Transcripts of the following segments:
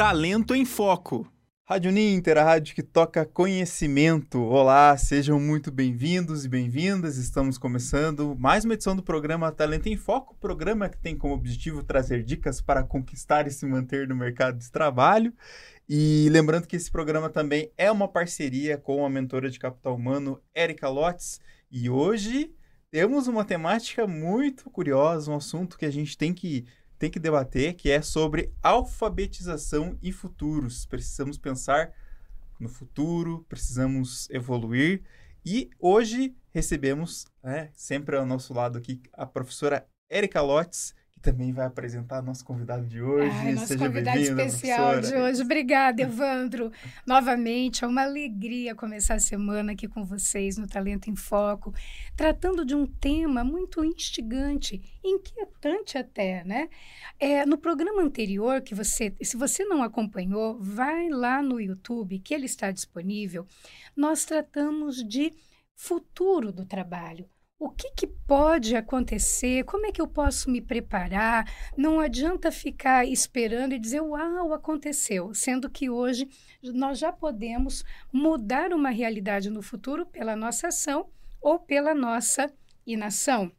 Talento em Foco. Rádio Ninter, a rádio que toca conhecimento. Olá, sejam muito bem-vindos e bem-vindas. Estamos começando mais uma edição do programa Talento em Foco, programa que tem como objetivo trazer dicas para conquistar e se manter no mercado de trabalho. E lembrando que esse programa também é uma parceria com a mentora de capital humano, Erika Lotz. E hoje temos uma temática muito curiosa, um assunto que a gente tem que tem que debater, que é sobre alfabetização e futuros. Precisamos pensar no futuro, precisamos evoluir. E hoje recebemos, né, sempre ao nosso lado aqui, a professora Erika Lotz, também vai apresentar nosso convidado de hoje. Ai, nosso Seja convidado especial professora. de hoje. Obrigada, Evandro. Novamente, é uma alegria começar a semana aqui com vocês no Talento em Foco, tratando de um tema muito instigante, inquietante até, né? É, no programa anterior, que você, se você não acompanhou, vai lá no YouTube, que ele está disponível. Nós tratamos de futuro do trabalho o que, que, pode acontecer? Como é que eu posso me preparar? Não adianta ficar esperando e dizer, uau, aconteceu, sendo que hoje nós já podemos mudar uma realidade no futuro pela nossa ação ou pela nossa inação.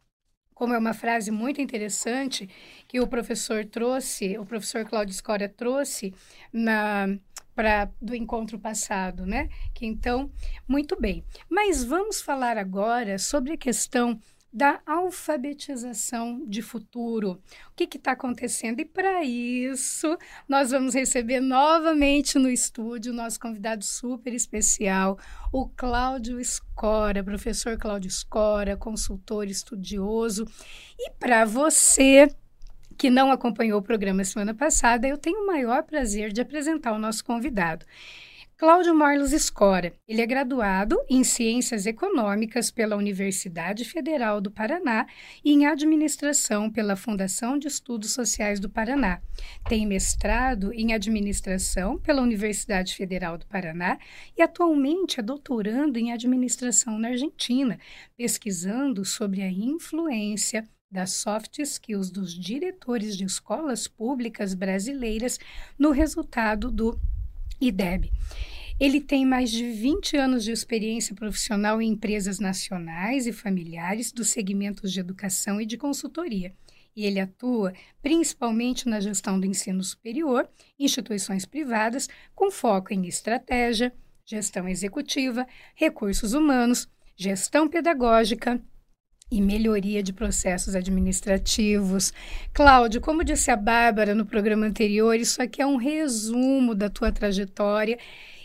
Como é uma frase muito interessante que o professor trouxe, o professor Cláudio Scória trouxe na pra, do encontro passado, né? Que então, muito bem. Mas vamos falar agora sobre a questão da alfabetização de futuro. O que está acontecendo? E para isso, nós vamos receber novamente no estúdio nosso convidado super especial, o Cláudio Escora, professor Cláudio Escora, consultor estudioso. E para você que não acompanhou o programa semana passada, eu tenho o maior prazer de apresentar o nosso convidado. Cláudio Marlos Escora. Ele é graduado em Ciências Econômicas pela Universidade Federal do Paraná e em Administração pela Fundação de Estudos Sociais do Paraná. Tem mestrado em Administração pela Universidade Federal do Paraná e atualmente é doutorando em Administração na Argentina, pesquisando sobre a influência das soft skills dos diretores de escolas públicas brasileiras no resultado do IDEB. Ele tem mais de 20 anos de experiência profissional em empresas nacionais e familiares dos segmentos de educação e de consultoria. E ele atua principalmente na gestão do ensino superior, instituições privadas, com foco em estratégia, gestão executiva, recursos humanos, gestão pedagógica, e melhoria de processos administrativos. Cláudio, como disse a Bárbara no programa anterior, isso aqui é um resumo da tua trajetória.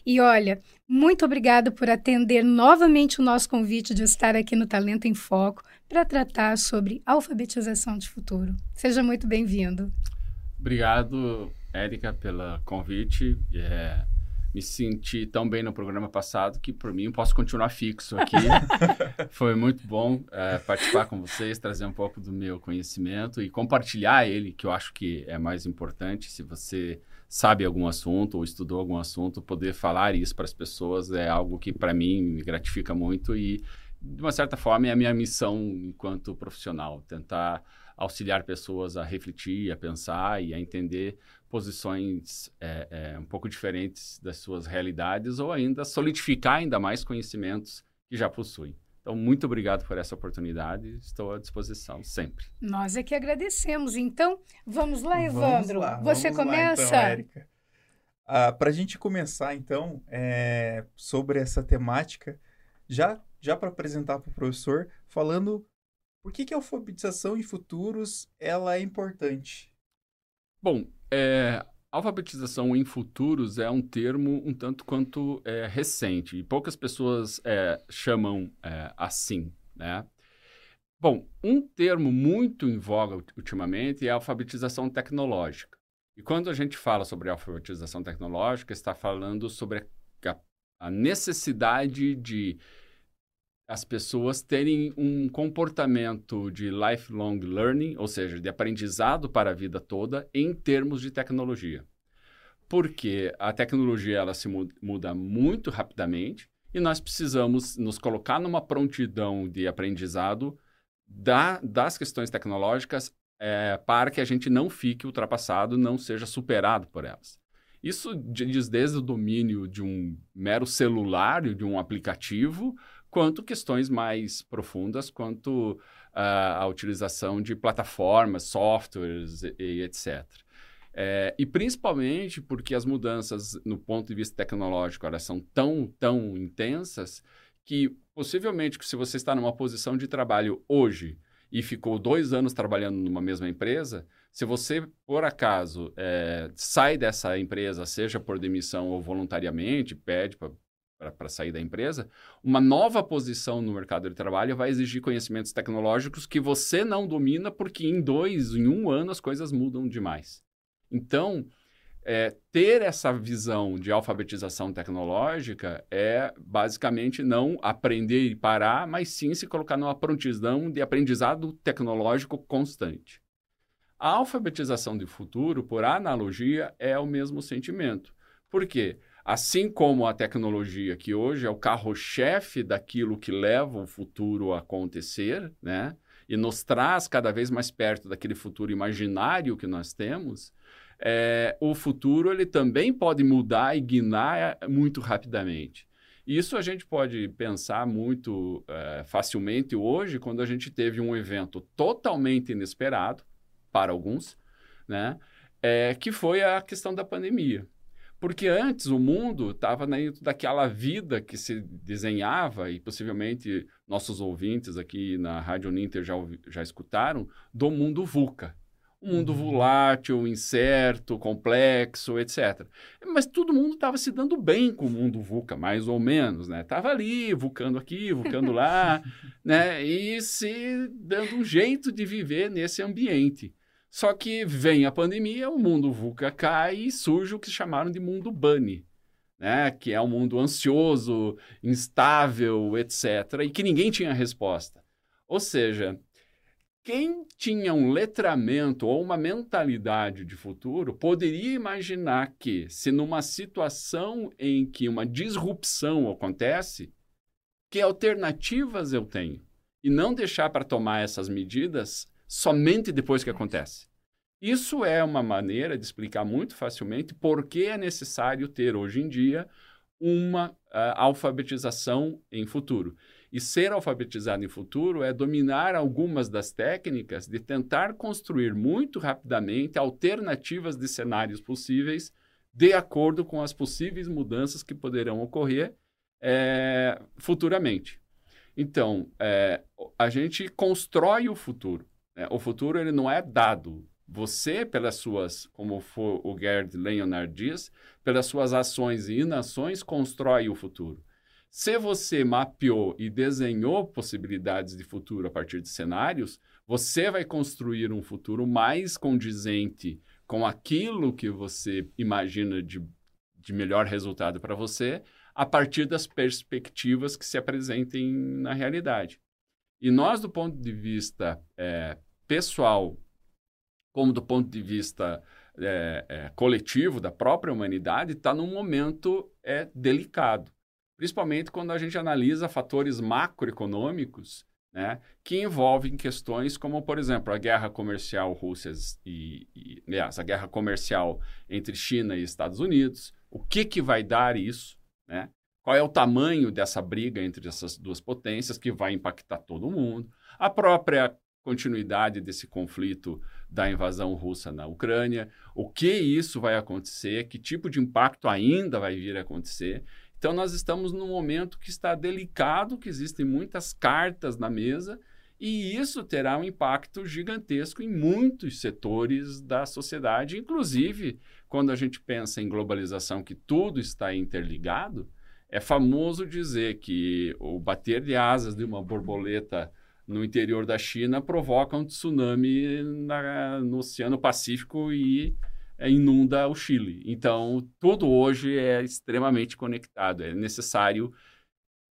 E olha, muito obrigada por atender novamente o nosso convite de estar aqui no Talento em Foco para tratar sobre alfabetização de futuro. Seja muito bem-vindo. Obrigado, Érica, pelo convite. É, me senti tão bem no programa passado que, por mim, posso continuar fixo aqui. Foi muito bom é, participar com vocês, trazer um pouco do meu conhecimento e compartilhar ele, que eu acho que é mais importante. Se você sabe algum assunto ou estudou algum assunto, poder falar isso para as pessoas é algo que, para mim, me gratifica muito e, de uma certa forma, é a minha missão enquanto profissional tentar auxiliar pessoas a refletir, a pensar e a entender posições é, é, um pouco diferentes das suas realidades ou ainda solidificar ainda mais conhecimentos que já possuem. Então, muito obrigado por essa oportunidade. Estou à disposição sempre. Nós é que agradecemos. Então, vamos lá, Evandro. Vamos lá, Você vamos começa? Lá, então. Ah, para a gente começar, então, é, sobre essa temática, já, já para apresentar para o professor, falando por que, que a alfabetização em futuros ela é importante? Bom, é, alfabetização em futuros é um termo um tanto quanto é, recente e poucas pessoas é, chamam é, assim, né? Bom, um termo muito em voga ultimamente é a alfabetização tecnológica. E quando a gente fala sobre alfabetização tecnológica, está falando sobre a, a necessidade de as pessoas terem um comportamento de lifelong learning, ou seja, de aprendizado para a vida toda em termos de tecnologia. Porque a tecnologia ela se muda muito rapidamente e nós precisamos nos colocar numa prontidão de aprendizado da, das questões tecnológicas é, para que a gente não fique ultrapassado, não seja superado por elas. Isso diz desde o domínio de um mero celular, de um aplicativo, quanto questões mais profundas, quanto uh, a utilização de plataformas, softwares e, e etc. É, e principalmente porque as mudanças no ponto de vista tecnológico elas são tão, tão intensas que possivelmente se você está numa posição de trabalho hoje e ficou dois anos trabalhando numa mesma empresa, se você, por acaso, é, sai dessa empresa, seja por demissão ou voluntariamente, pede para sair da empresa, uma nova posição no mercado de trabalho vai exigir conhecimentos tecnológicos que você não domina, porque em dois, em um ano, as coisas mudam demais. Então, é, ter essa visão de alfabetização tecnológica é basicamente não aprender e parar, mas sim se colocar numa prontidão de aprendizado tecnológico constante. A alfabetização de futuro, por analogia, é o mesmo sentimento. Por quê? Assim como a tecnologia, que hoje é o carro-chefe daquilo que leva o futuro a acontecer, né? E nos traz cada vez mais perto daquele futuro imaginário que nós temos, é, o futuro ele também pode mudar e guinar muito rapidamente. Isso a gente pode pensar muito é, facilmente hoje, quando a gente teve um evento totalmente inesperado, para alguns, né? É, que foi a questão da pandemia. Porque antes o mundo estava dentro daquela vida que se desenhava, e possivelmente nossos ouvintes aqui na Rádio Ninter já, já escutaram, do mundo VUCA. Um mundo uhum. volátil, incerto, complexo, etc. Mas todo mundo estava se dando bem com o mundo VUCA, mais ou menos, né? Estava ali, vulcando aqui, vulcando lá, né? E se dando um jeito de viver nesse ambiente. Só que vem a pandemia, o mundo VUCA cai e surge o que chamaram de mundo bunny, né? que é um mundo ansioso, instável, etc., e que ninguém tinha resposta. Ou seja, quem tinha um letramento ou uma mentalidade de futuro poderia imaginar que, se numa situação em que uma disrupção acontece, que alternativas eu tenho? E não deixar para tomar essas medidas somente depois que acontece. Isso é uma maneira de explicar muito facilmente por que é necessário ter hoje em dia uma uh, alfabetização em futuro. E ser alfabetizado em futuro é dominar algumas das técnicas de tentar construir muito rapidamente alternativas de cenários possíveis de acordo com as possíveis mudanças que poderão ocorrer é, futuramente. Então, é, a gente constrói o futuro. É, o futuro ele não é dado. Você, pelas suas, como o Gerd Leonard diz, pelas suas ações e inações, constrói o futuro. Se você mapeou e desenhou possibilidades de futuro a partir de cenários, você vai construir um futuro mais condizente com aquilo que você imagina de, de melhor resultado para você, a partir das perspectivas que se apresentem na realidade. E nós, do ponto de vista é, pessoal, como do ponto de vista é, é, coletivo da própria humanidade, está num momento é, delicado. Principalmente quando a gente analisa fatores macroeconômicos né, que envolvem questões como, por exemplo, a guerra comercial Rússia e, e aliás, a guerra comercial entre China e Estados Unidos. O que, que vai dar isso? Né? Qual é o tamanho dessa briga entre essas duas potências que vai impactar todo mundo? A própria continuidade desse conflito da invasão russa na Ucrânia, o que isso vai acontecer, que tipo de impacto ainda vai vir a acontecer. Então, nós estamos num momento que está delicado, que existem muitas cartas na mesa, e isso terá um impacto gigantesco em muitos setores da sociedade, inclusive quando a gente pensa em globalização, que tudo está interligado. É famoso dizer que o bater de asas de uma borboleta no interior da China provoca um tsunami na, no Oceano Pacífico e é, inunda o Chile. Então, tudo hoje é extremamente conectado. É necessário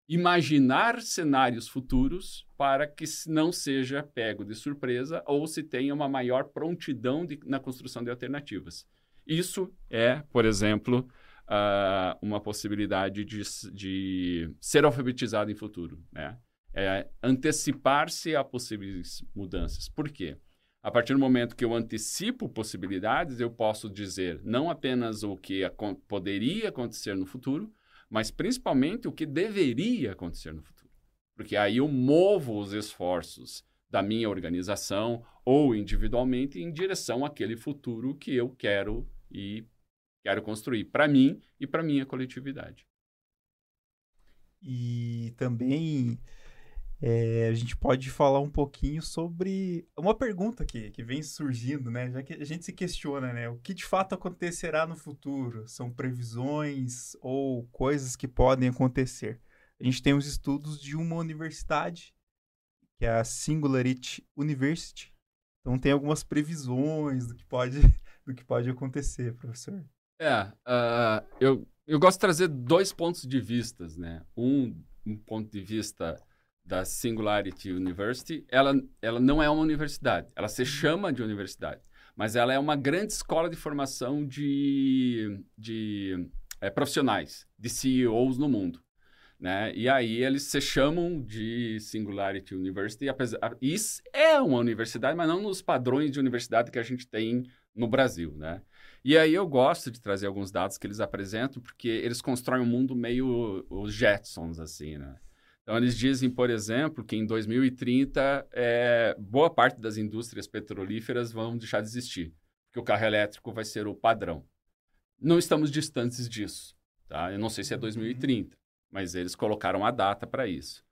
imaginar cenários futuros para que não seja pego de surpresa ou se tenha uma maior prontidão de, na construção de alternativas. Isso é, por exemplo, uh, uma possibilidade de, de ser alfabetizado em futuro. Né? É antecipar-se a possíveis mudanças. Por quê? A partir do momento que eu antecipo possibilidades, eu posso dizer não apenas o que poderia acontecer no futuro, mas principalmente o que deveria acontecer no futuro. Porque aí eu movo os esforços da minha organização ou individualmente em direção àquele futuro que eu quero e quero construir para mim e para minha coletividade. E também é, a gente pode falar um pouquinho sobre uma pergunta que, que vem surgindo, né? Já que a gente se questiona, né? O que de fato acontecerá no futuro? São previsões ou coisas que podem acontecer? A gente tem os estudos de uma universidade, que é a Singularity University. Então tem algumas previsões do que pode, do que pode acontecer, professor. É, uh, eu, eu gosto de trazer dois pontos de vistas, né? Um, um ponto de vista da Singularity University, ela, ela não é uma universidade, ela se chama de universidade, mas ela é uma grande escola de formação de, de é, profissionais, de CEOs no mundo. Né? E aí eles se chamam de Singularity University, apesar, isso é uma universidade, mas não nos padrões de universidade que a gente tem no Brasil, né? E aí eu gosto de trazer alguns dados que eles apresentam, porque eles constroem um mundo meio os Jetsons, assim, né? Então, eles dizem, por exemplo, que em 2030, é, boa parte das indústrias petrolíferas vão deixar de existir, porque o carro elétrico vai ser o padrão. Não estamos distantes disso, tá? Eu não sei se é 2030, mas eles colocaram a data para isso.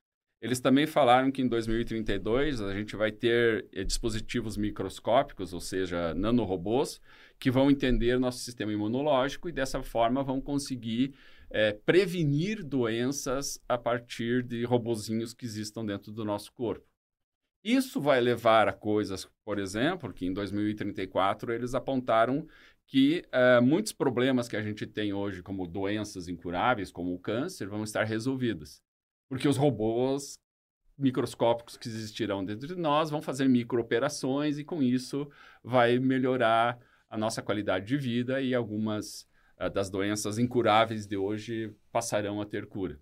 Eles também falaram que em 2032 a gente vai ter eh, dispositivos microscópicos, ou seja, nanorobôs, que vão entender nosso sistema imunológico e dessa forma vão conseguir é, prevenir doenças a partir de robozinhos que existam dentro do nosso corpo. Isso vai levar a coisas, por exemplo, que em 2034 eles apontaram que uh, muitos problemas que a gente tem hoje, como doenças incuráveis, como o câncer, vão estar resolvidos. Porque os robôs microscópicos que existirão dentro de nós vão fazer microoperações e, com isso, vai melhorar a nossa qualidade de vida e algumas das doenças incuráveis de hoje passarão a ter cura.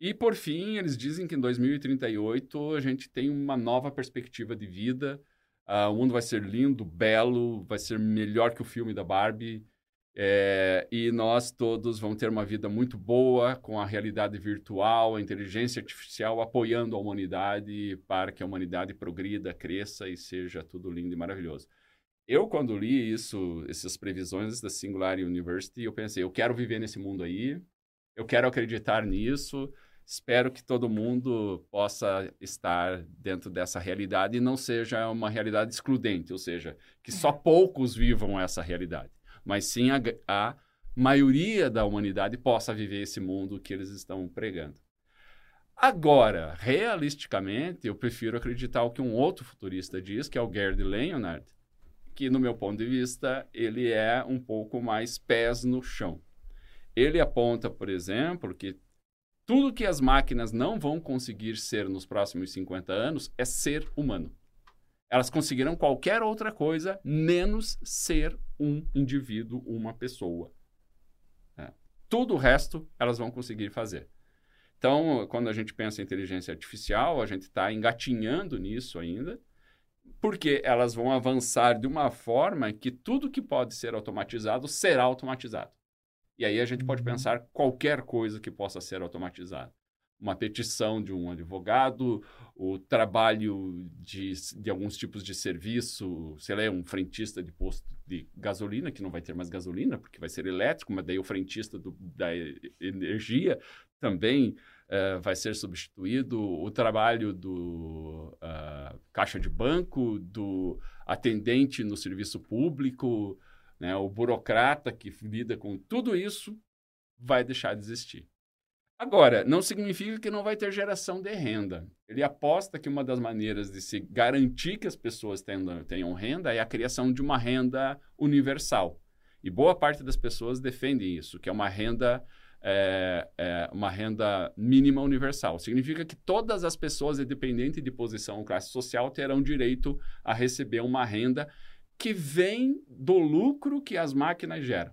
E, por fim, eles dizem que em 2038 a gente tem uma nova perspectiva de vida. Uh, o mundo vai ser lindo, belo, vai ser melhor que o filme da Barbie. É, e nós todos vamos ter uma vida muito boa com a realidade virtual, a inteligência artificial apoiando a humanidade para que a humanidade progrida, cresça e seja tudo lindo e maravilhoso. Eu, quando li isso, essas previsões da Singularity University, eu pensei, eu quero viver nesse mundo aí, eu quero acreditar nisso, espero que todo mundo possa estar dentro dessa realidade e não seja uma realidade excludente, ou seja, que só poucos vivam essa realidade mas sim a, a maioria da humanidade possa viver esse mundo que eles estão pregando. Agora, realisticamente, eu prefiro acreditar o que um outro futurista diz, que é o Gerd Leonard, que, no meu ponto de vista, ele é um pouco mais pés no chão. Ele aponta, por exemplo, que tudo que as máquinas não vão conseguir ser nos próximos 50 anos é ser humano. Elas conseguiram qualquer outra coisa, menos ser um indivíduo, uma pessoa. É. Tudo o resto elas vão conseguir fazer. Então, quando a gente pensa em inteligência artificial, a gente está engatinhando nisso ainda, porque elas vão avançar de uma forma que tudo que pode ser automatizado será automatizado. E aí a gente pode uhum. pensar qualquer coisa que possa ser automatizada uma petição de um advogado, o trabalho de, de alguns tipos de serviço, sei lá, um frentista de posto de gasolina, que não vai ter mais gasolina, porque vai ser elétrico, mas daí o frentista do, da energia também uh, vai ser substituído, o trabalho do uh, caixa de banco, do atendente no serviço público, né, o burocrata que lida com tudo isso vai deixar de existir. Agora, não significa que não vai ter geração de renda. Ele aposta que uma das maneiras de se garantir que as pessoas tenham, tenham renda é a criação de uma renda universal. E boa parte das pessoas defendem isso, que é uma renda é, é, uma renda mínima universal. Significa que todas as pessoas, independente de posição ou classe social, terão direito a receber uma renda que vem do lucro que as máquinas geram.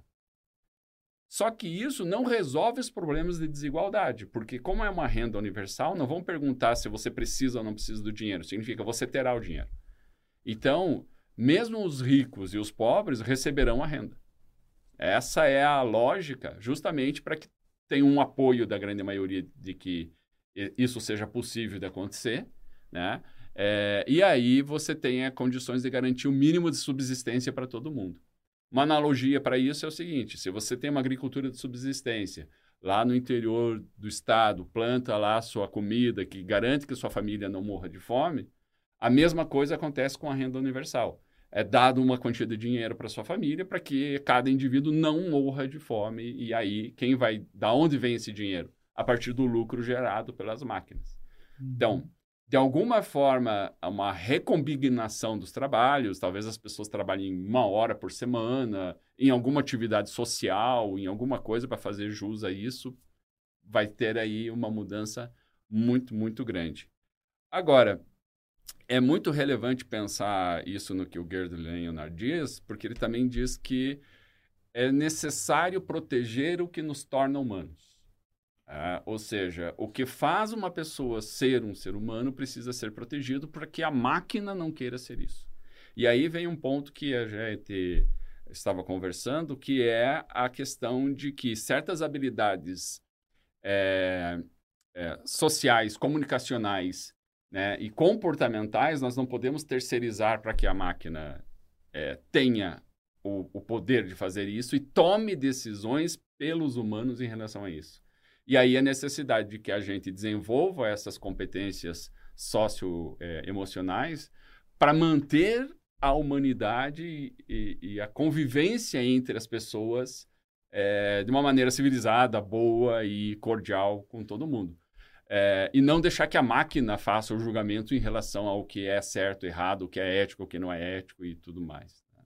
Só que isso não resolve os problemas de desigualdade, porque como é uma renda universal, não vão perguntar se você precisa ou não precisa do dinheiro, significa você terá o dinheiro. Então, mesmo os ricos e os pobres receberão a renda. Essa é a lógica, justamente para que tenha um apoio da grande maioria de que isso seja possível de acontecer, né? É, e aí você tenha condições de garantir o mínimo de subsistência para todo mundo. Uma analogia para isso é o seguinte: se você tem uma agricultura de subsistência lá no interior do estado, planta lá sua comida que garante que sua família não morra de fome, a mesma coisa acontece com a renda universal é dado uma quantia de dinheiro para sua família para que cada indivíduo não morra de fome. E aí quem vai da onde vem esse dinheiro? A partir do lucro gerado pelas máquinas. Uhum. então de alguma forma uma recombinação dos trabalhos talvez as pessoas trabalhem uma hora por semana em alguma atividade social em alguma coisa para fazer jus a isso vai ter aí uma mudança muito muito grande. Agora é muito relevante pensar isso no que o Gerd Leonard diz, porque ele também diz que é necessário proteger o que nos torna humanos. É, ou seja, o que faz uma pessoa ser um ser humano precisa ser protegido para que a máquina não queira ser isso. E aí vem um ponto que a gente estava conversando, que é a questão de que certas habilidades é, é, sociais, comunicacionais, né, e comportamentais, nós não podemos terceirizar para que a máquina é, tenha o, o, poder de fazer isso e tome decisões pelos humanos em relação a isso. E aí a necessidade de que a gente desenvolva essas competências socioemocionais para manter a humanidade e, e, a convivência entre as pessoas é, de uma maneira civilizada, boa e cordial com todo mundo. É, e não deixar que a máquina faça o julgamento em relação ao que é certo, errado, o que é ético, o que não é ético e tudo mais. Né?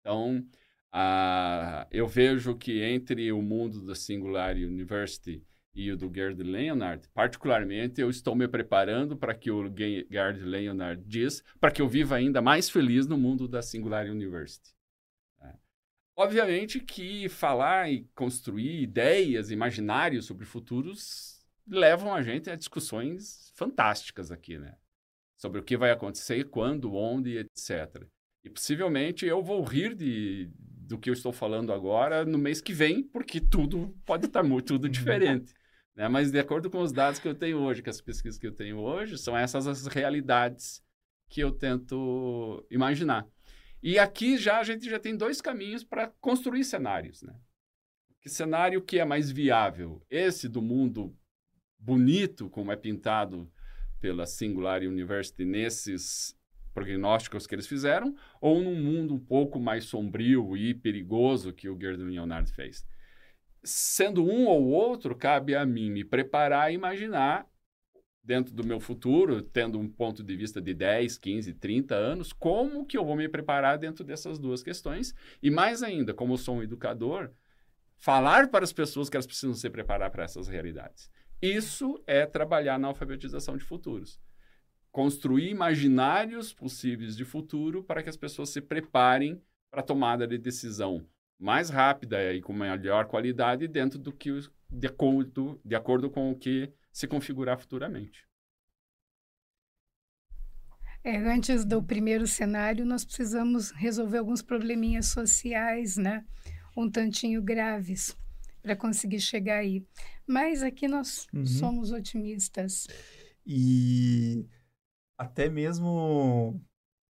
Então, a, eu vejo que entre o mundo da Singular University e o do Gerd Leonard, particularmente, eu estou me preparando para que o Gerd Leonard diz, para que eu viva ainda mais feliz no mundo da Singular University. Né? Obviamente que falar e construir ideias, imaginários sobre futuros levam a gente a discussões fantásticas aqui, né? Sobre o que vai acontecer, quando, onde, etc. E possivelmente eu vou rir de, do que eu estou falando agora no mês que vem, porque tudo pode estar muito tudo diferente. né? Mas de acordo com os dados que eu tenho hoje, com as pesquisas que eu tenho hoje, são essas as realidades que eu tento imaginar. E aqui já a gente já tem dois caminhos para construir cenários, né? Que cenário que é mais viável? Esse do mundo bonito, como é pintado pela Singular University nesses prognósticos que eles fizeram, ou num mundo um pouco mais sombrio e perigoso que o Gerd Leonard fez. Sendo um ou outro, cabe a mim me preparar e imaginar, dentro do meu futuro, tendo um ponto de vista de 10, 15, 30 anos, como que eu vou me preparar dentro dessas duas questões. E mais ainda, como sou um educador, falar para as pessoas que elas precisam se preparar para essas realidades. Isso é trabalhar na alfabetização de futuros. Construir imaginários possíveis de futuro para que as pessoas se preparem para a tomada de decisão mais rápida e com melhor qualidade dentro do que de acordo, de acordo com o que se configurar futuramente. É, antes do primeiro cenário, nós precisamos resolver alguns probleminhas sociais, né? Um tantinho graves para conseguir chegar aí. Mas aqui nós uhum. somos otimistas. E até mesmo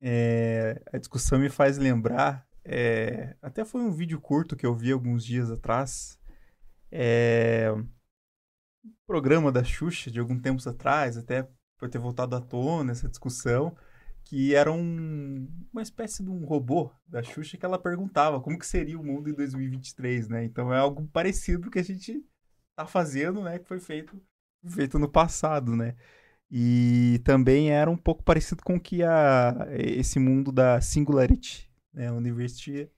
é, a discussão me faz lembrar. É, até foi um vídeo curto que eu vi alguns dias atrás. É, um programa da Xuxa de algum tempos atrás, até por ter voltado à tona essa discussão que era um, uma espécie de um robô da Xuxa que ela perguntava como que seria o mundo em 2023, né? Então é algo parecido que a gente tá fazendo, né? Que foi feito, feito no passado, né? E também era um pouco parecido com que a, esse mundo da Singularity, né? A University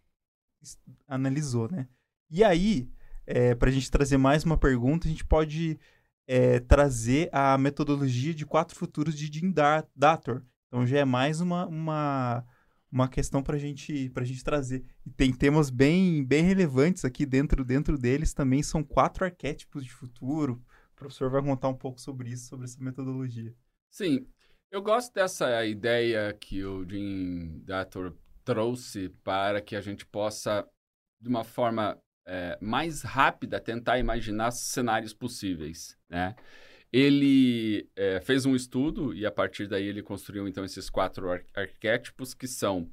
analisou, né? E aí, é, para a gente trazer mais uma pergunta, a gente pode é, trazer a metodologia de quatro futuros de Jim Dator, então já é mais uma, uma, uma questão para gente, a gente trazer. E tem temas bem, bem relevantes aqui dentro, dentro deles também. São quatro arquétipos de futuro. O professor vai contar um pouco sobre isso, sobre essa metodologia. Sim, eu gosto dessa ideia que o Jim Dator trouxe para que a gente possa, de uma forma é, mais rápida, tentar imaginar cenários possíveis, né? Ele é, fez um estudo e a partir daí ele construiu então esses quatro ar arquétipos que são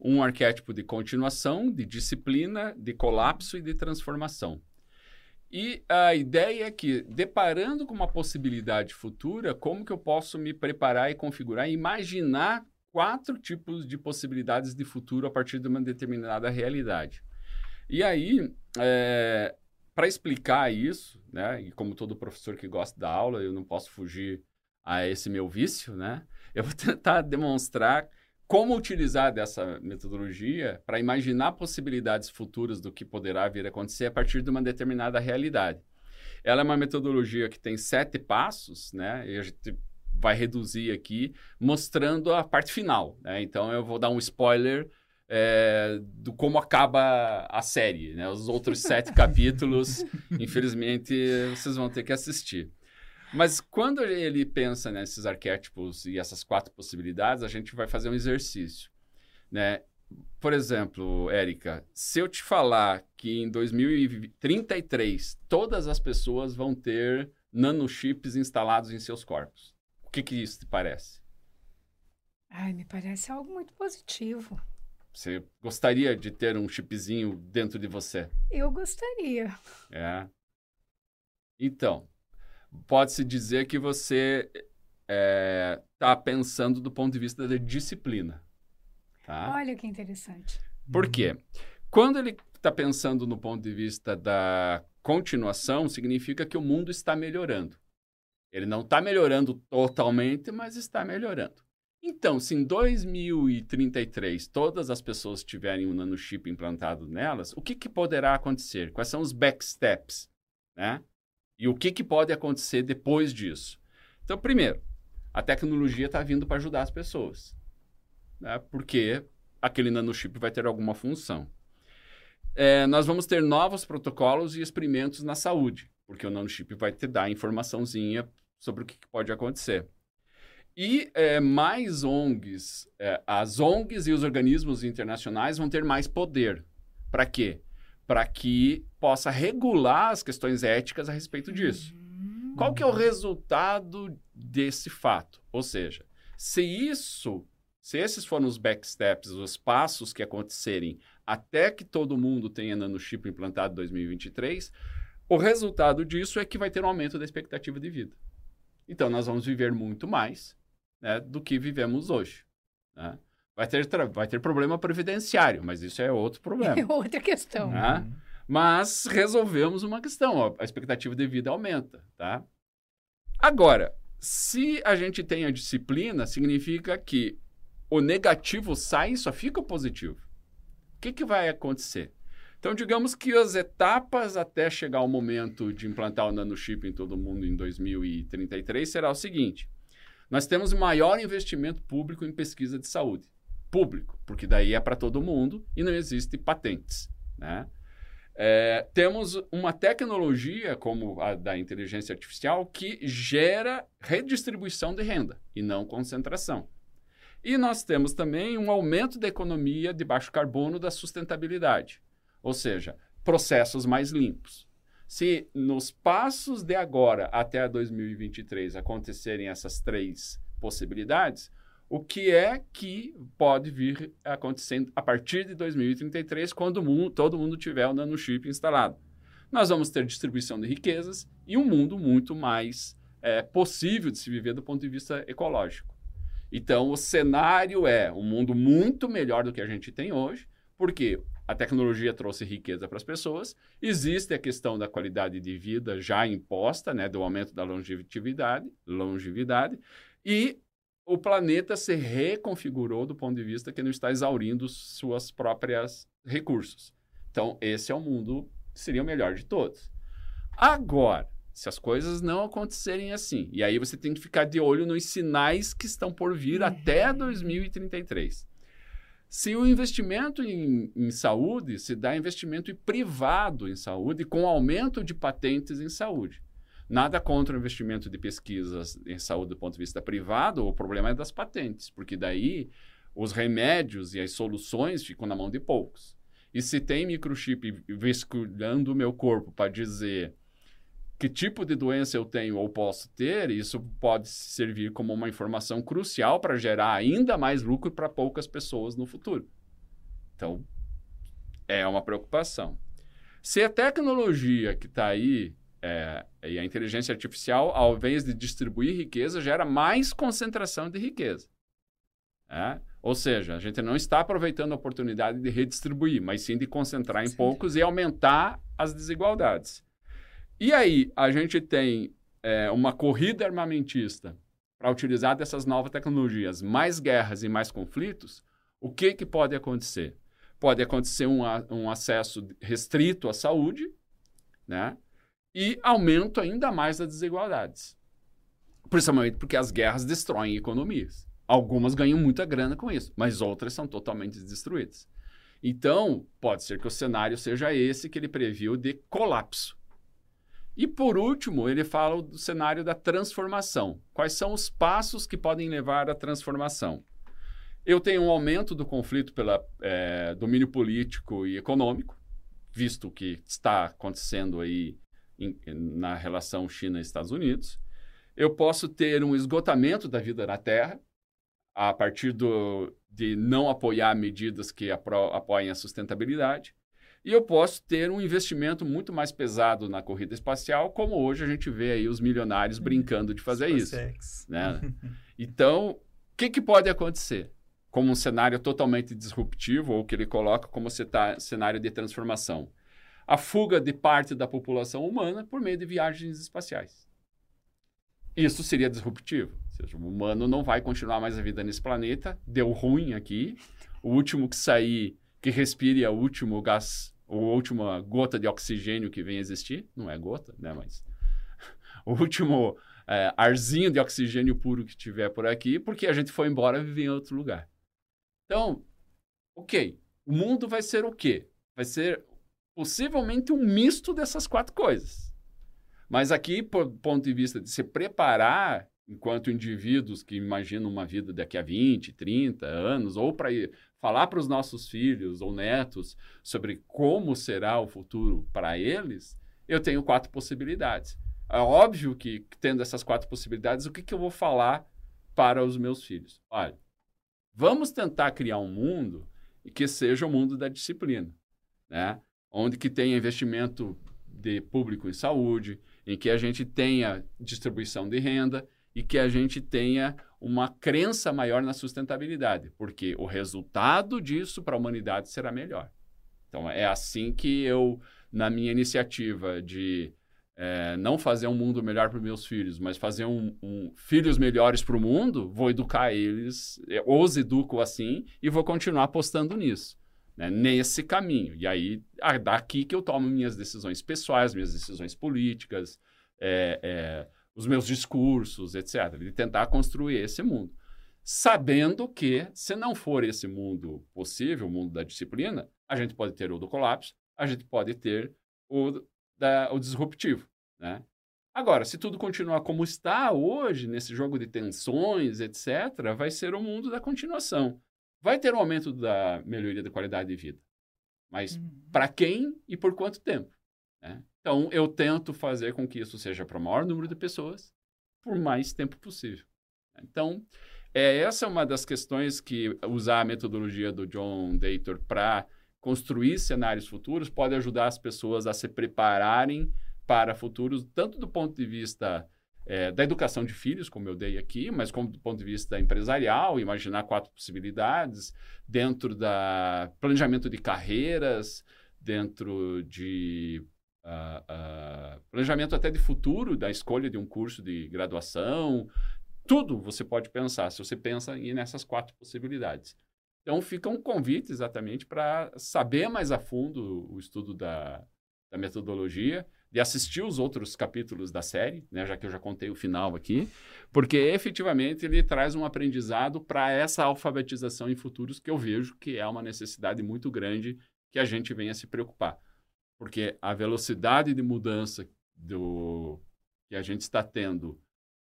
um arquétipo de continuação, de disciplina, de colapso e de transformação. E a ideia é que, deparando com uma possibilidade futura, como que eu posso me preparar e configurar, imaginar quatro tipos de possibilidades de futuro a partir de uma determinada realidade. E aí, é, para explicar isso, né, e como todo professor que gosta da aula, eu não posso fugir a esse meu vício, né, eu vou tentar demonstrar como utilizar dessa metodologia para imaginar possibilidades futuras do que poderá vir a acontecer a partir de uma determinada realidade. Ela é uma metodologia que tem sete passos, né? E a gente vai reduzir aqui, mostrando a parte final. Né? Então, eu vou dar um spoiler é, do como acaba a série. Né? Os outros sete capítulos, infelizmente, vocês vão ter que assistir. Mas quando ele pensa nesses arquétipos e essas quatro possibilidades, a gente vai fazer um exercício, né? Por exemplo, Érica, se eu te falar que em 2033 todas as pessoas vão ter nanochips instalados em seus corpos, o que, que isso te parece? Ai, me parece algo muito positivo. Você gostaria de ter um chipzinho dentro de você? Eu gostaria. É. Então, pode-se dizer que você está é, tá pensando do ponto de vista da disciplina. Tá? Olha que interessante. Por quê? Quando ele está pensando no ponto de vista da continuação, significa que o mundo está melhorando. Ele não está melhorando totalmente, mas está melhorando. Então, se em 2033 todas as pessoas tiverem um nanochip implantado nelas, o que, que poderá acontecer? Quais são os backsteps? Né? E o que, que pode acontecer depois disso? Então, primeiro, a tecnologia está vindo para ajudar as pessoas, né? porque aquele nanochip vai ter alguma função. É, nós vamos ter novos protocolos e experimentos na saúde, porque o nanochip vai te dar informaçãozinha sobre o que, que pode acontecer. E é, mais ONGs, é, as ONGs e os organismos internacionais vão ter mais poder. Para quê? para que possa regular as questões éticas a respeito disso. Uhum. Qual que é o resultado desse fato? Ou seja, se isso, se esses foram os backsteps, os passos que acontecerem até que todo mundo tenha nanochip implantado em 2023, o resultado disso é que vai ter um aumento da expectativa de vida. Então, nós vamos viver muito mais né, do que vivemos hoje. Né? Vai ter, vai ter problema previdenciário, mas isso é outro problema. É outra questão. Né? Mas resolvemos uma questão, ó, a expectativa de vida aumenta, tá? Agora, se a gente tem a disciplina, significa que o negativo sai e só fica o positivo. O que, que vai acontecer? Então, digamos que as etapas até chegar ao momento de implantar o nanochip em todo mundo em 2033 será o seguinte: nós temos o maior investimento público em pesquisa de saúde público, porque daí é para todo mundo e não existe patentes, né? É, temos uma tecnologia como a da inteligência artificial que gera redistribuição de renda e não concentração. E nós temos também um aumento da economia de baixo carbono da sustentabilidade, ou seja, processos mais limpos. Se nos passos de agora até 2023 acontecerem essas três possibilidades, o que é que pode vir acontecendo a partir de 2033, quando mundo, todo mundo tiver o nanochip instalado. Nós vamos ter distribuição de riquezas e um mundo muito mais é, possível de se viver do ponto de vista ecológico. Então, o cenário é um mundo muito melhor do que a gente tem hoje, porque a tecnologia trouxe riqueza para as pessoas, existe a questão da qualidade de vida já imposta, né, do aumento da longevidade, longevidade e o planeta se reconfigurou do ponto de vista que não está exaurindo suas próprias recursos. Então, esse é o mundo que seria o melhor de todos. Agora, se as coisas não acontecerem assim, e aí você tem que ficar de olho nos sinais que estão por vir uhum. até 2033. Se o investimento em, em, saúde se dá investimento privado em saúde, com aumento de patentes em saúde. Nada contra o investimento de pesquisas em saúde do ponto de vista privado, o problema é das patentes, porque daí Os remédios e as soluções ficam na mão de poucos. E se tem microchip vasculhando o meu corpo para dizer que tipo de doença eu tenho ou posso ter, isso pode servir como uma informação crucial para gerar ainda mais lucro para poucas pessoas no futuro. Então, é uma preocupação. Se a tecnologia que está aí é, e a inteligência artificial, ao invés de distribuir riqueza, gera mais concentração de riqueza. É? Ou seja, a gente não está aproveitando a oportunidade de redistribuir, mas sim de concentrar em sim. poucos e aumentar as desigualdades. E aí, a gente tem é, uma corrida armamentista para utilizar dessas novas tecnologias, mais guerras e mais conflitos, o que, que pode acontecer? Pode acontecer um, um acesso restrito à saúde, né? E aumento ainda mais das desigualdades. Principalmente porque as guerras destroem economias. Algumas ganham muita grana com isso, mas outras são totalmente destruídas. Então, pode ser que o cenário seja esse que ele previu de colapso. E por último, ele fala do cenário da transformação. Quais são os passos que podem levar à transformação? Eu tenho um aumento do conflito pelo é, domínio político e econômico, visto o que está acontecendo aí em, na relação China-Estados Unidos. Eu posso ter um esgotamento da vida na Terra, a partir do, de não apoiar medidas que apro, apoiem a sustentabilidade. E eu posso ter um investimento muito mais pesado na corrida espacial, como hoje a gente vê aí os milionários uhum. brincando de fazer SpaceX. isso. Né? então, o que, que pode acontecer? Como um cenário totalmente disruptivo, ou que ele coloca como cenário de transformação. A fuga de parte da população humana por meio de viagens espaciais. Isso seria disruptivo seja, o humano não vai continuar mais a vida nesse planeta, deu ruim aqui. O último que sair, que respire, é o último gás, ou a última gota de oxigênio que vem existir. Não é gota, né? Mas o último é, arzinho de oxigênio puro que tiver por aqui, porque a gente foi embora viver em outro lugar. Então, ok. O mundo vai ser o quê? Vai ser possivelmente um misto dessas quatro coisas. Mas aqui, por ponto de vista de se preparar enquanto indivíduos que imaginam uma vida daqui a 20, 30 anos, ou para falar para os nossos filhos ou netos sobre como será o futuro para eles, eu tenho quatro possibilidades. É óbvio que, tendo essas quatro possibilidades, o que, que eu vou falar para os meus filhos? Olha, vamos tentar criar um mundo que seja o mundo da disciplina, né? onde que tenha investimento de público em saúde, em que a gente tenha distribuição de renda, e que a gente tenha uma crença maior na sustentabilidade, porque o resultado disso para a humanidade será melhor. Então, é assim que eu, na minha iniciativa de é, não fazer um mundo melhor para os meus filhos, mas fazer um, um filhos melhores para o mundo, vou educar eles, é, os educo assim e vou continuar apostando nisso, né, nesse caminho. E aí, daqui que eu tomo minhas decisões pessoais, minhas decisões políticas, é, é os meus discursos, etc. De tentar construir esse mundo. Sabendo que, se não for esse mundo possível, o mundo da disciplina, a gente pode ter o do colapso, a gente pode ter o, da, o disruptivo. Né? Agora, se tudo continuar como está hoje, nesse jogo de tensões, etc., vai ser o mundo da continuação. Vai ter um aumento da melhoria da qualidade de vida. Mas uhum. para quem e por quanto tempo? Né? Então, eu tento fazer com que isso seja para o maior número de pessoas por mais tempo possível. Então, é, essa é uma das questões que usar a metodologia do John Dator para construir cenários futuros pode ajudar as pessoas a se prepararem para futuros, tanto do ponto de vista é, da educação de filhos, como eu dei aqui, mas como do ponto de vista empresarial, imaginar quatro possibilidades, dentro da planejamento de carreiras, dentro de uh, uh, planejamento até de futuro, da escolha de um curso de graduação, tudo você pode pensar, se você pensa em nessas quatro possibilidades. Então, fica um convite exatamente para saber mais a fundo o estudo da, da metodologia, de assistir os outros capítulos da série, né, já que eu já contei o final aqui, porque efetivamente ele traz um aprendizado para essa alfabetização em futuros que eu vejo que é uma necessidade muito grande que a gente venha se preocupar porque a velocidade de mudança do que a gente está tendo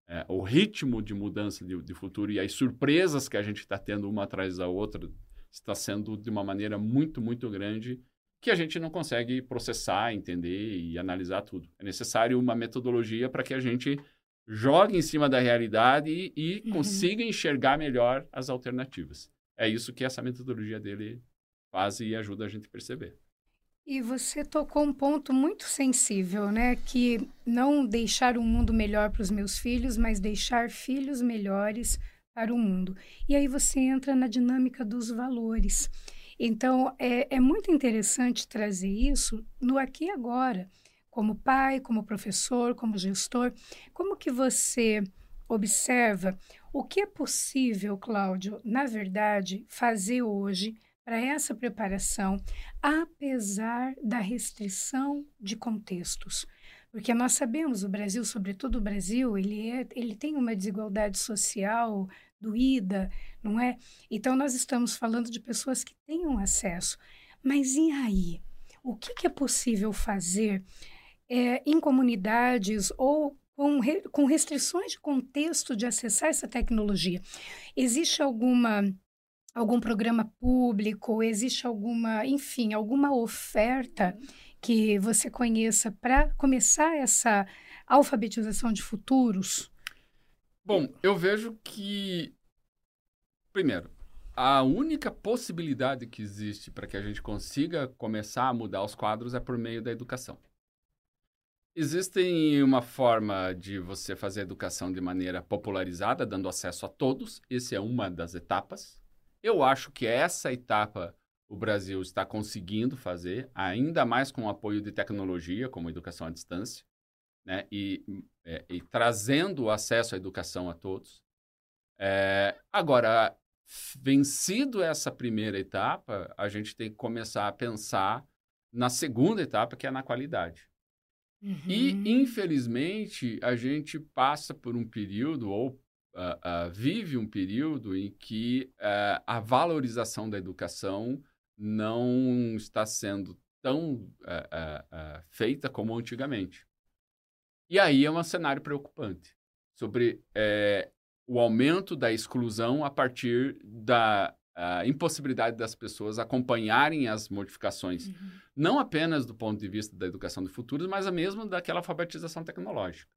é, o ritmo de mudança de, de, futuro e as surpresas que a gente está tendo uma atrás da outra está sendo de uma maneira muito, muito grande que a gente não consegue processar, entender e analisar tudo. É necessário uma metodologia para que a gente jogue em cima da realidade e, e uhum. consiga enxergar melhor as alternativas. É isso que essa metodologia dele faz e ajuda a gente a perceber. E você tocou um ponto muito sensível, né? Que não deixar um mundo melhor para os meus filhos, mas deixar filhos melhores para o mundo. E aí você entra na dinâmica dos valores. Então, é, é muito interessante trazer isso no aqui e agora, como pai, como professor, como gestor. Como que você observa o que é possível, Cláudio, na verdade, fazer hoje para essa preparação, apesar da restrição de contextos. Porque nós sabemos, o Brasil, sobretudo o Brasil, ele, é, ele tem uma desigualdade social doída, não é? Então, nós estamos falando de pessoas que tenham acesso. Mas e aí? O que, que é possível fazer é, em comunidades ou com, re, com restrições de contexto de acessar essa tecnologia? Existe alguma algum programa público, existe alguma, enfim, alguma oferta que você conheça para começar essa alfabetização de futuros? Bom, eu vejo que, primeiro, a única possibilidade que existe para que a gente consiga começar a mudar os quadros é por meio da educação. Existem uma forma de você fazer a educação de maneira popularizada, dando acesso a todos. Essa é uma das etapas. Eu acho que essa etapa o Brasil está conseguindo fazer, ainda mais com o apoio de tecnologia, como educação à distância, né? e, é, e trazendo o acesso à educação a todos. É, agora, vencido essa primeira etapa, a gente tem que começar a pensar na segunda etapa, que é na qualidade. Uhum. E, infelizmente, a gente passa por um período, ou uh, uh, vive um período em que uh, a valorização da educação não está sendo tão feita como antigamente. E aí é um cenário preocupante sobre eh, o aumento da exclusão a partir da impossibilidade das pessoas acompanharem as modificações, uhum. não apenas do ponto de vista da educação do futuro, mas mesmo daquela alfabetização tecnológica.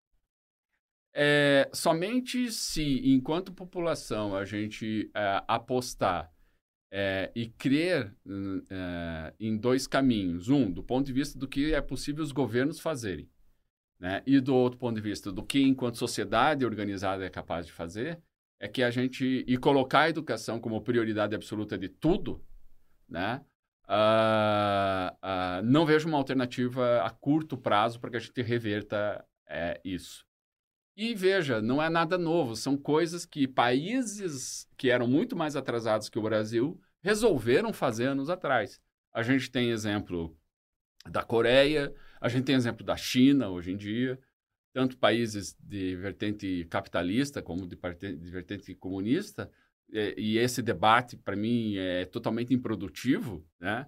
É, somente se, enquanto população, a gente é, apostar é, e crer é, em dois caminhos. Um, do ponto de vista do que é possível os governos fazerem, né? e do outro ponto de vista do que, enquanto sociedade organizada, é capaz de fazer, é que a gente. e colocar a educação como prioridade absoluta de tudo, né? Uh, uh, não vejo uma alternativa a curto prazo para que a gente reverta é, isso. E veja, não é nada novo, são coisas que países que eram muito mais atrasados que o Brasil resolveram fazer anos atrás. A gente tem exemplo da Coreia, a gente tem exemplo da China hoje em dia, tanto países de vertente capitalista como de, de vertente comunista, e, e esse debate, para mim, é totalmente improdutivo, né?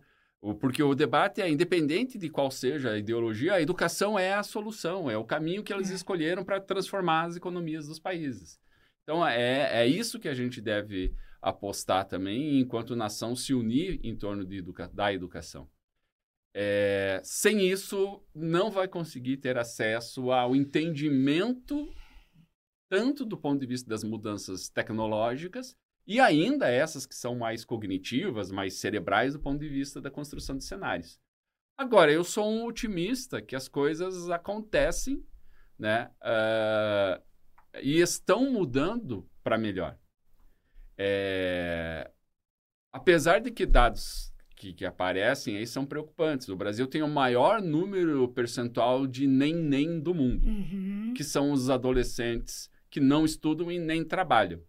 Porque o debate é independente de qual seja a ideologia, a educação é a solução, é o caminho que eles é. escolheram para transformar as economias dos países. Então, é, é isso que a gente deve apostar também, enquanto nação, se unir em torno de educa da educação. É, sem isso, não vai conseguir ter acesso ao entendimento, tanto do ponto de vista das mudanças tecnológicas, e ainda essas que são mais cognitivas, mais cerebrais do ponto de vista da construção de cenários. Agora, eu sou um otimista que as coisas acontecem, né? Uh, e estão mudando para melhor. É... Apesar de que dados que, que, aparecem aí são preocupantes. O Brasil tem o maior número percentual de nem-nem do mundo, uhum. que são os adolescentes que não estudam e nem trabalham.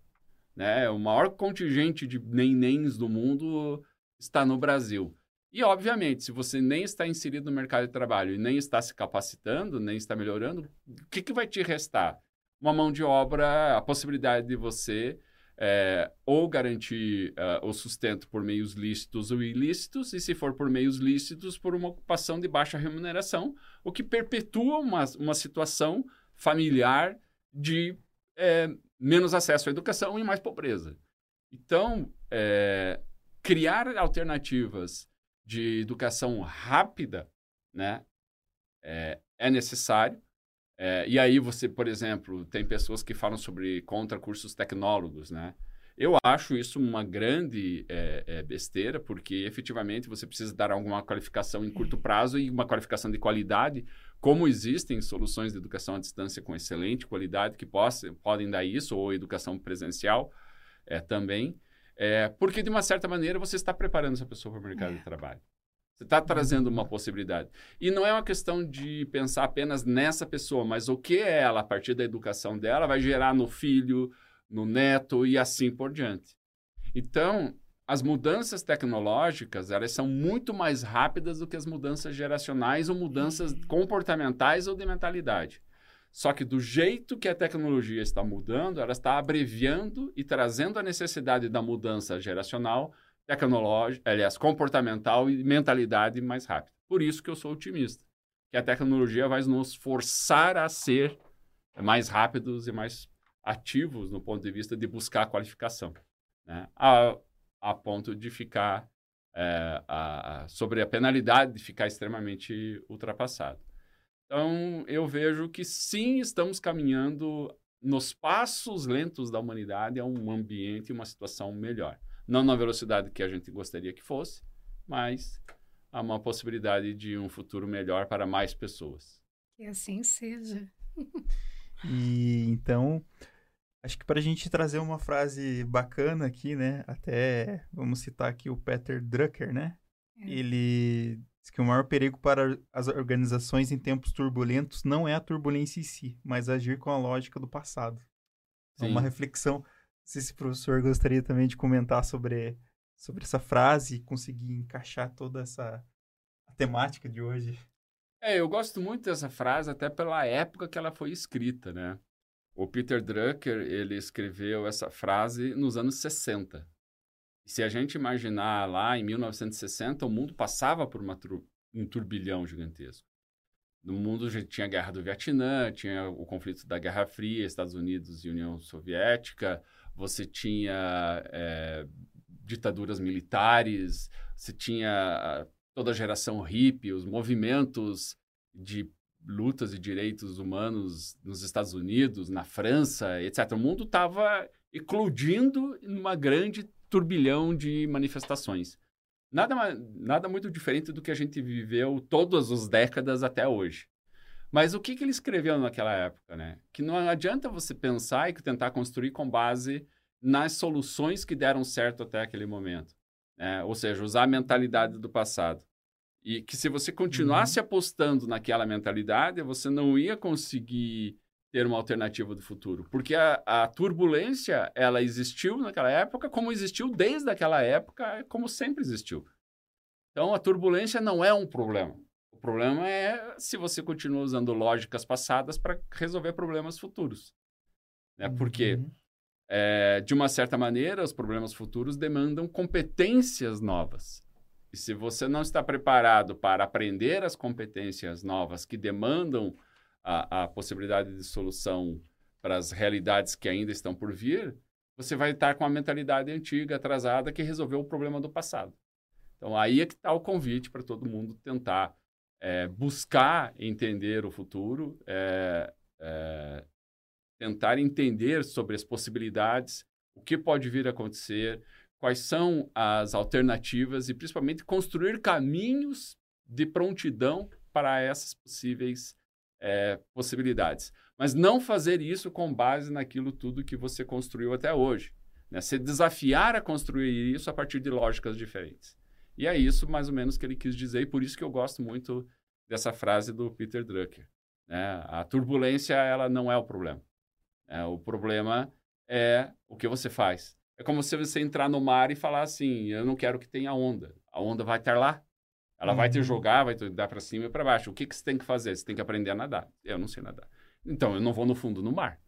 Né? O maior contingente de nenéns do mundo está no Brasil. E, obviamente, se você nem está inserido no mercado de trabalho e nem está se capacitando, nem está melhorando, o que, que vai te restar? Uma mão de obra, a possibilidade de você é, ou garantir uh, o sustento por meios lícitos ou ilícitos, e se for por meios lícitos, por uma ocupação de baixa remuneração, o que perpetua uma, uma situação familiar de é, menos acesso à educação e mais pobreza. Então, é, criar alternativas de educação rápida né, é, é necessário. É, e aí você, por exemplo, tem pessoas que falam sobre contra cursos tecnólogos, né? Eu acho isso uma grande é, é, besteira, porque efetivamente você precisa dar alguma qualificação em curto prazo e uma qualificação de qualidade, como existem soluções de educação à distância com excelente qualidade que possa, podem dar isso, ou educação presencial é, também, é, porque de uma certa maneira você está preparando essa pessoa para o mercado de trabalho. Você está trazendo uma possibilidade. E não é uma questão de pensar apenas nessa pessoa, mas o que ela, a partir da educação dela, vai gerar no filho, no neto e assim por diante. Então, as mudanças tecnológicas, elas são muito mais rápidas do que as mudanças geracionais ou mudanças comportamentais ou de mentalidade. Só que do jeito que a tecnologia está mudando, ela está abreviando e trazendo a necessidade da mudança geracional, tecnológica, aliás, comportamental e mentalidade mais rápida. Por isso que eu sou otimista, que a tecnologia vai nos forçar a ser mais rápidos e mais ativos no ponto de vista de buscar a qualificação, né? a, a ponto de ficar é, a, a, sobre a penalidade de ficar extremamente ultrapassado. Então, eu vejo que sim, estamos caminhando nos passos lentos da humanidade a um ambiente e uma situação melhor. Não na velocidade que a gente gostaria que fosse, mas há uma possibilidade de um futuro melhor para mais pessoas. Que assim seja. e então, Acho que para a gente trazer uma frase bacana aqui, né? Até vamos citar aqui o Peter Drucker, né? É. Ele diz que o maior perigo para as organizações em tempos turbulentos não é a turbulência em si, mas agir com a lógica do passado. É uma reflexão. Não sei se o professor gostaria também de comentar sobre, sobre essa frase e conseguir encaixar toda essa temática de hoje. É, eu gosto muito dessa frase, até pela época que ela foi escrita, né? O Peter Drucker, ele escreveu essa frase nos anos 60. E se a gente imaginar lá em 1960, o mundo passava por um turbilhão gigantesco. No mundo já tinha a guerra do Vietnã, tinha o conflito da Guerra Fria, Estados Unidos e União Soviética, você tinha é, ditaduras militares, você tinha toda a geração hippie, os movimentos de lutas e direitos humanos nos Estados Unidos, na França, etc. O mundo estava eclodindo numa grande turbilhão de manifestações. Nada, nada muito diferente do que a gente viveu todas as décadas até hoje. Mas o que, que ele escreveu naquela época, né? Que não adianta você pensar e tentar construir com base nas soluções que deram certo até aquele momento. Né? Ou seja, usar a mentalidade do passado. E que se você continuasse uhum. apostando naquela mentalidade, você não ia conseguir ter uma alternativa do futuro. Porque a, a, turbulência, ela existiu naquela época, como existiu desde aquela época, como sempre existiu. Então, a turbulência não é um problema. O problema é se você continua usando lógicas passadas para resolver problemas futuros. Né? Porque, uhum. é, de uma certa maneira, os problemas futuros demandam competências novas. E se você não está preparado para aprender as competências novas que demandam a, a possibilidade de solução para as realidades que ainda estão por vir, você vai estar com a mentalidade antiga, atrasada, que resolveu o problema do passado. Então, aí é que está o convite para todo mundo tentar é, buscar entender o futuro, é, é, tentar entender sobre as possibilidades, o que pode vir a acontecer, quais são as alternativas e principalmente construir caminhos de prontidão para essas possíveis é, possibilidades. Mas não fazer isso com base naquilo tudo que você construiu até hoje. Né? Se desafiar a construir isso a partir de lógicas diferentes. E é isso mais ou menos que ele quis dizer, e por isso que eu gosto muito dessa frase do Peter Drucker. Né? A turbulência ela não é o problema. É, o problema é o que você faz. É como se você entrar no mar e falar assim: eu não quero que tenha onda. A onda vai estar lá. Ela uhum. vai te uhum. jogar, vai te dar para cima e para baixo. O que, que você tem que fazer? Você tem que aprender a nadar. Eu não sei nadar. Então, eu não vou no fundo no mar.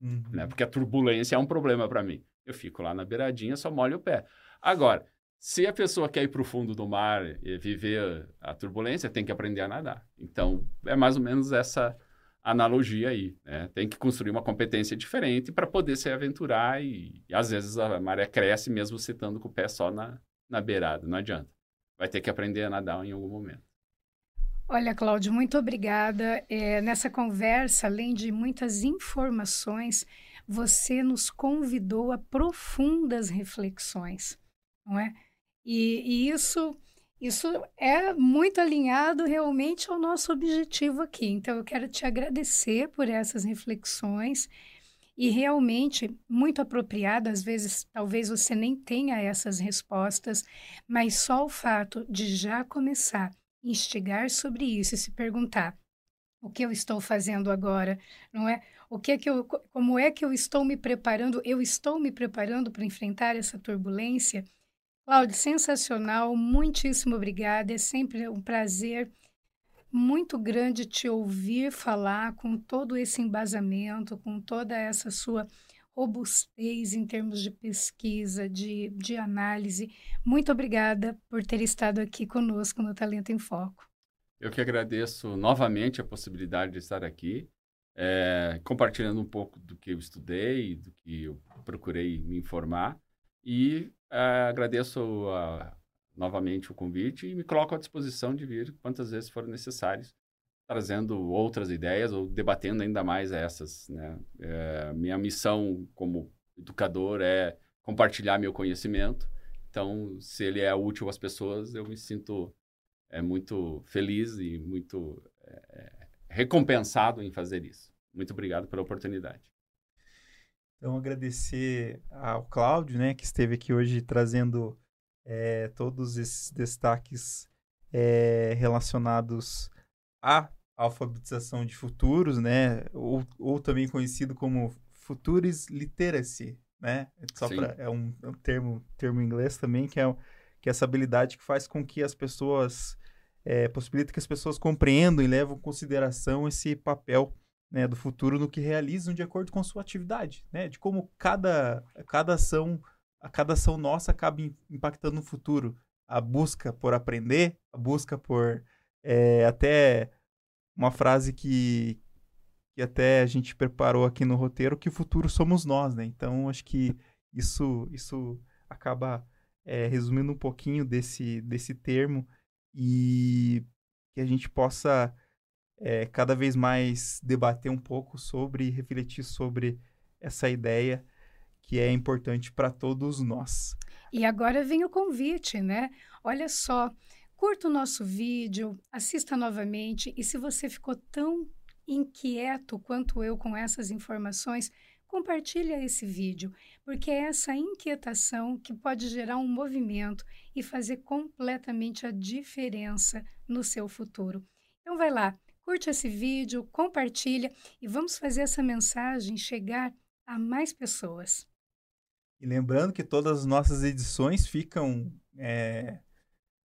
Uhum. Né? Porque a turbulência é um problema para mim. Eu fico lá na beiradinha, só molho o pé. Agora, se a pessoa quer ir para o fundo do mar e viver a turbulência, tem que aprender a nadar. Então, é mais ou menos essa analogia aí. Né? Tem que construir uma competência diferente para poder se aventurar e, e, às vezes a maré cresce mesmo citando com o pé só na, na beirada. Não adianta. Vai ter que aprender a nadar em algum momento. Olha, Cláudio, muito obrigada. É, nessa conversa, além de muitas informações, você nos convidou a profundas reflexões, não é? E, e isso isso é muito alinhado realmente ao nosso objetivo aqui. Então, eu quero te agradecer por essas reflexões e realmente muito apropriado. Às vezes, talvez você nem tenha essas respostas, mas só o fato de já começar a instigar sobre isso e se perguntar o que eu estou fazendo agora, não é? O que é que eu, como é que eu estou me preparando? Eu estou me preparando para enfrentar essa turbulência? Cláudio, sensacional, muitíssimo obrigada. É sempre um prazer muito grande te ouvir falar com todo esse embasamento, com toda essa sua robustez em termos de pesquisa, de, de análise. Muito obrigada por ter estado aqui conosco no Talento em Foco. Eu que agradeço novamente a possibilidade de estar aqui, é, compartilhando um pouco do que eu estudei, do que eu procurei me informar. E Uh, agradeço novamente o convite e me coloco à disposição de vir quantas vezes for necessário, trazendo outras ideias ou debatendo ainda mais essas. Né? É, minha missão como educador é compartilhar meu conhecimento. Então, se ele é útil às pessoas, eu me sinto é, muito feliz e muito é, recompensado em fazer isso. Muito obrigado pela oportunidade. Então, agradecer ao Cláudio, né, que esteve aqui hoje trazendo é, todos esses destaques é, relacionados à alfabetização de futuros, né, ou, ou também conhecido como Futures Literacy, né, só pra, é um, é um, termo, termo em inglês também, que é, que é essa habilidade que faz com que as pessoas, é, possibilita que as pessoas compreendam e levam em consideração esse papel né, do futuro no que realizam de acordo com sua atividade, né, de como cada, cada ação, a cada ação nossa acaba impactando no futuro. A busca por aprender, a busca por é, até uma frase que, que até a gente preparou aqui no roteiro, que o futuro somos nós, né? Então, acho que isso, isso acaba é, resumindo um pouquinho desse, desse termo e que a gente possa é, cada vez mais debater um pouco sobre e refletir sobre essa ideia que é importante para todos nós. E agora vem o convite, né? Olha só, curta o nosso vídeo, assista novamente e se você ficou tão inquieto quanto eu com essas informações, compartilha esse vídeo, porque é essa inquietação que pode gerar um movimento e fazer completamente a diferença no seu futuro. Então vai lá, Curte esse vídeo, compartilha e vamos fazer essa mensagem chegar a mais pessoas. E lembrando que todas as nossas edições ficam é,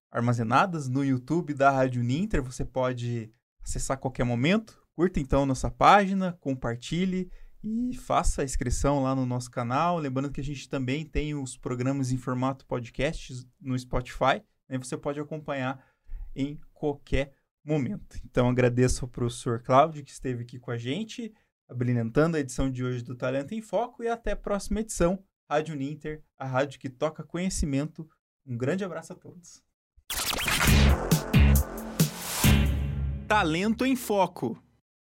armazenadas no YouTube da Rádio Ninter. Você pode acessar a qualquer momento. Curta então nossa página, compartilhe e faça a inscrição lá no nosso canal. Lembrando que a gente também tem os programas em formato podcast no Spotify. Né? Você pode acompanhar em qualquer momento. Então agradeço ao professor Cláudio que esteve aqui com a gente, abrilhantando a edição de hoje do Talento em Foco e até a próxima edição. Rádio Ninter, a rádio que toca conhecimento. Um grande abraço a todos. Talento em Foco.